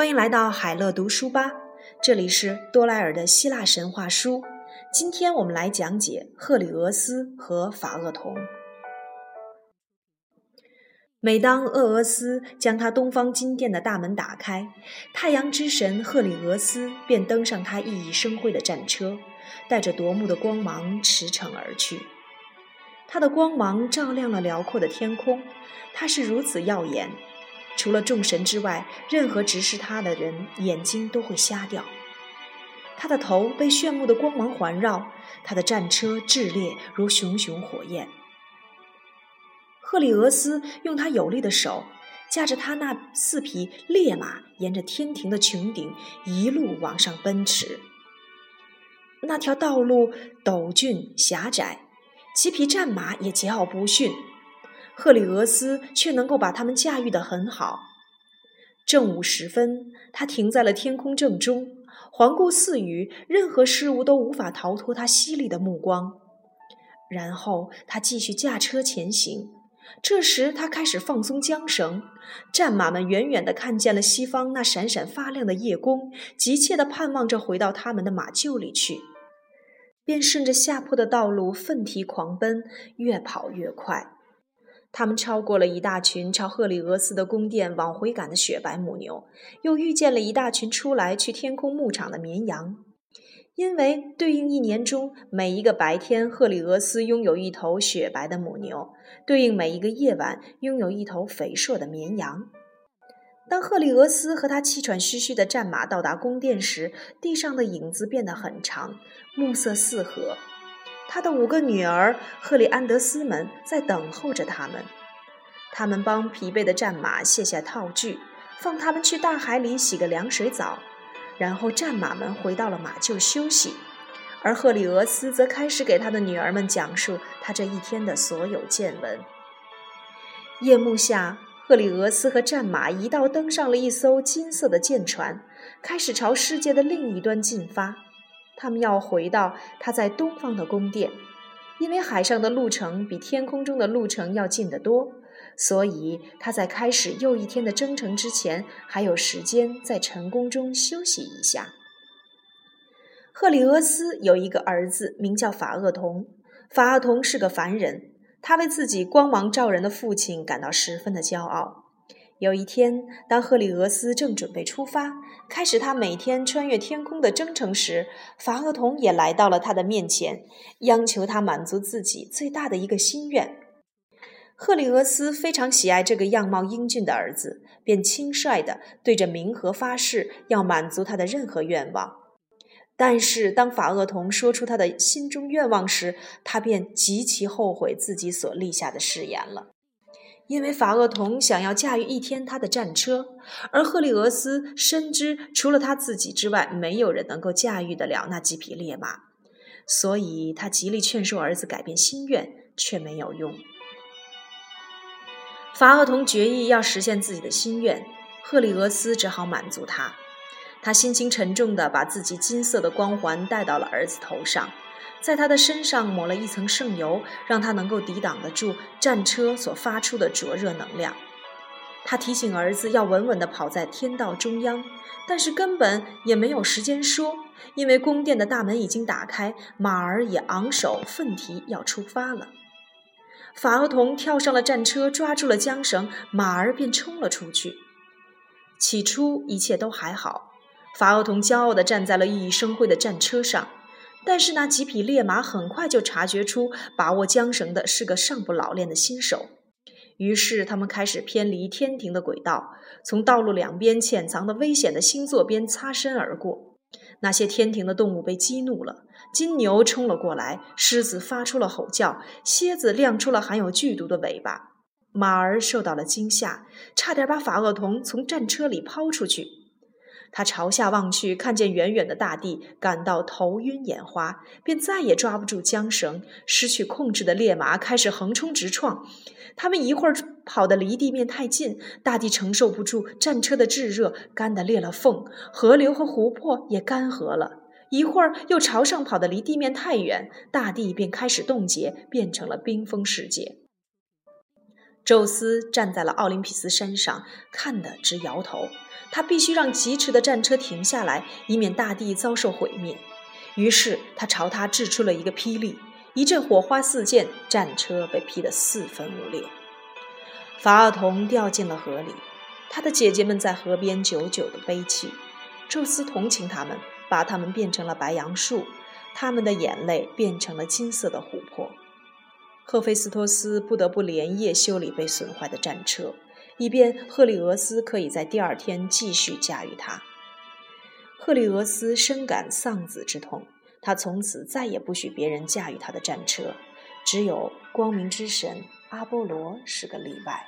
欢迎来到海乐读书吧，这里是多莱尔的希腊神话书。今天我们来讲解赫里俄斯和法厄同。每当厄俄斯将他东方金殿的大门打开，太阳之神赫里俄斯便登上他熠熠生辉的战车，带着夺目的光芒驰骋而去。他的光芒照亮了辽阔的天空，他是如此耀眼。除了众神之外，任何直视他的人眼睛都会瞎掉。他的头被炫目的光芒环绕，他的战车炽烈如熊熊火焰。赫里俄斯用他有力的手驾着他那四匹烈马，沿着天庭的穹顶一路往上奔驰。那条道路陡峻狭窄，几匹战马也桀骜不驯。赫里俄斯却能够把他们驾驭得很好。正午时分，他停在了天空正中，环顾四隅，任何事物都无法逃脱他犀利的目光。然后他继续驾车前行。这时，他开始放松缰绳，战马们远远地看见了西方那闪闪发亮的夜宫，急切地盼望着回到他们的马厩里去，便顺着下坡的道路奋蹄狂奔，越跑越快。他们超过了一大群朝赫里俄斯的宫殿往回赶的雪白母牛，又遇见了一大群出来去天空牧场的绵羊。因为对应一年中每一个白天，赫里俄斯拥有一头雪白的母牛，对应每一个夜晚拥有一头肥硕的绵羊。当赫里俄斯和他气喘吁吁的战马到达宫殿时，地上的影子变得很长，暮色四合。他的五个女儿赫里安德斯们在等候着他们。他们帮疲惫的战马卸下套具，放他们去大海里洗个凉水澡，然后战马们回到了马厩休息，而赫里俄斯则开始给他的女儿们讲述他这一天的所有见闻。夜幕下，赫里俄斯和战马一道登上了一艘金色的舰船，开始朝世界的另一端进发。他们要回到他在东方的宫殿，因为海上的路程比天空中的路程要近得多，所以他在开始又一天的征程之前，还有时间在晨宫中休息一下。赫里俄斯有一个儿子，名叫法厄同。法厄同是个凡人，他为自己光芒照人的父亲感到十分的骄傲。有一天，当赫里俄斯正准备出发，开始他每天穿越天空的征程时，法厄同也来到了他的面前，央求他满足自己最大的一个心愿。赫里俄斯非常喜爱这个样貌英俊的儿子，便轻率地对着冥河发誓，要满足他的任何愿望。但是，当法厄同说出他的心中愿望时，他便极其后悔自己所立下的誓言了。因为法厄同想要驾驭一天他的战车，而赫利俄斯深知除了他自己之外，没有人能够驾驭得了那几匹烈马，所以他极力劝说儿子改变心愿，却没有用。法厄同决意要实现自己的心愿，赫利俄斯只好满足他。他心情沉重地把自己金色的光环戴到了儿子头上。在他的身上抹了一层圣油，让他能够抵挡得住战车所发出的灼热能量。他提醒儿子要稳稳地跑在天道中央，但是根本也没有时间说，因为宫殿的大门已经打开，马儿也昂首奋蹄要出发了。法厄同跳上了战车，抓住了缰绳，马儿便冲了出去。起初一切都还好，法厄同骄傲地站在了熠熠生辉的战车上。但是那几匹烈马很快就察觉出把握缰绳的是个尚不老练的新手，于是他们开始偏离天庭的轨道，从道路两边潜藏的危险的星座边擦身而过。那些天庭的动物被激怒了，金牛冲了过来，狮子发出了吼叫，蝎子亮出了含有剧毒的尾巴，马儿受到了惊吓，差点把法厄同从战车里抛出去。他朝下望去，看见远远的大地，感到头晕眼花，便再也抓不住缰绳。失去控制的烈马开始横冲直撞。他们一会儿跑得离地面太近，大地承受不住战车的炙热，干得裂了缝；河流和湖泊也干涸了。一会儿又朝上跑得离地面太远，大地便开始冻结，变成了冰封世界。宙斯站在了奥林匹斯山上，看得直摇头。他必须让疾驰的战车停下来，以免大地遭受毁灭。于是他朝他掷出了一个霹雳，一阵火花四溅，战车被劈得四分五裂。法尔同掉进了河里，他的姐姐们在河边久久地悲泣。宙斯同情他们，把他们变成了白杨树，他们的眼泪变成了金色的琥珀。赫菲斯托斯不得不连夜修理被损坏的战车。以便赫利俄斯可以在第二天继续驾驭它。赫利俄斯深感丧子之痛，他从此再也不许别人驾驭他的战车，只有光明之神阿波罗是个例外。